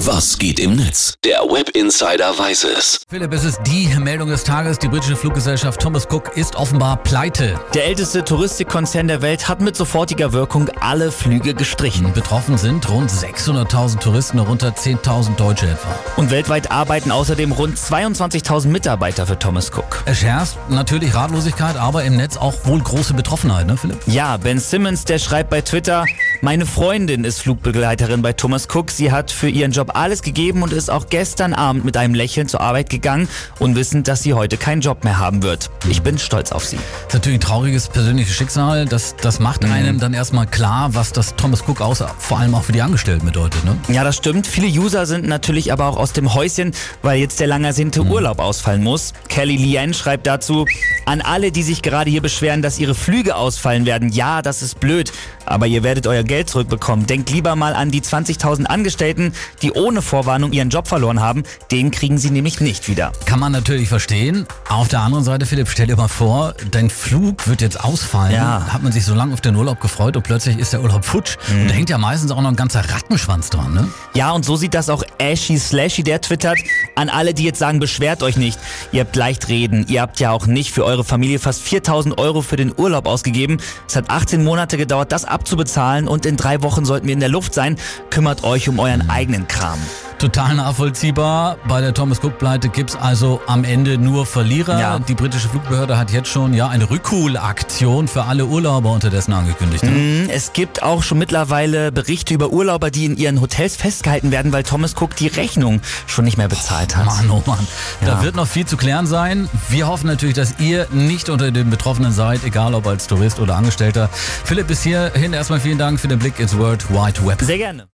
Was geht im Netz? Der Web Insider weiß es. Philipp, es ist die Meldung des Tages. Die britische Fluggesellschaft Thomas Cook ist offenbar pleite. Der älteste Touristikkonzern der Welt hat mit sofortiger Wirkung alle Flüge gestrichen. Betroffen sind rund 600.000 Touristen, darunter 10.000 Deutsche etwa. Und weltweit arbeiten außerdem rund 22.000 Mitarbeiter für Thomas Cook. Es herrscht natürlich Ratlosigkeit, aber im Netz auch wohl große Betroffenheit, ne Philipp? Ja, Ben Simmons, der schreibt bei Twitter, meine Freundin ist Flugbegleiterin bei Thomas Cook. Sie hat für ihren Job alles gegeben und ist auch gestern Abend mit einem Lächeln zur Arbeit gegangen, unwissend, dass sie heute keinen Job mehr haben wird. Ich bin stolz auf sie. Das ist natürlich ein trauriges persönliches Schicksal. Das, das macht einem dann erstmal klar, was das Thomas Cook aus, vor allem auch für die Angestellten bedeutet. Ne? Ja, das stimmt. Viele User sind natürlich aber auch aus dem Häuschen, weil jetzt der lang ersehnte Urlaub ausfallen muss. Kelly Lien schreibt dazu, an alle, die sich gerade hier beschweren, dass ihre Flüge ausfallen werden. Ja, das ist blöd, aber ihr werdet euer Geld zurückbekommen. Denkt lieber mal an die 20.000 Angestellten, die ohne Vorwarnung ihren Job verloren haben. Den kriegen sie nämlich nicht wieder. Kann man natürlich verstehen. Auf der anderen Seite, Philipp, stell dir mal vor, dein Flug wird jetzt ausfallen. Ja. Hat man sich so lange auf den Urlaub gefreut und plötzlich ist der Urlaub futsch. Und da hängt ja meistens auch noch ein ganzer Rattenschwanz dran, ne? Ja, und so sieht das auch Ashy Slashy, der twittert. An alle, die jetzt sagen, beschwert euch nicht. Ihr habt leicht reden. Ihr habt ja auch nicht für eure Familie fast 4000 Euro für den Urlaub ausgegeben. Es hat 18 Monate gedauert, das abzubezahlen und in drei Wochen sollten wir in der Luft sein. Kümmert euch um euren eigenen Kram. Total nachvollziehbar. Bei der Thomas Cook Pleite gibt's also am Ende nur Verlierer. Ja. Die britische Flugbehörde hat jetzt schon ja eine Rückholaktion für alle Urlauber unterdessen angekündigt. Ne? Mhm, Es gibt auch schon mittlerweile Berichte über Urlauber, die in ihren Hotels festgehalten werden, weil Thomas Cook die Rechnung schon nicht mehr bezahlt hat. Mann, oh Mann. Ja. Da wird noch viel zu klären sein. Wir hoffen natürlich, dass ihr nicht unter den Betroffenen seid, egal ob als Tourist oder Angestellter. Philipp, bis hierhin erstmal vielen Dank für den Blick ins World Wide Web. Sehr gerne.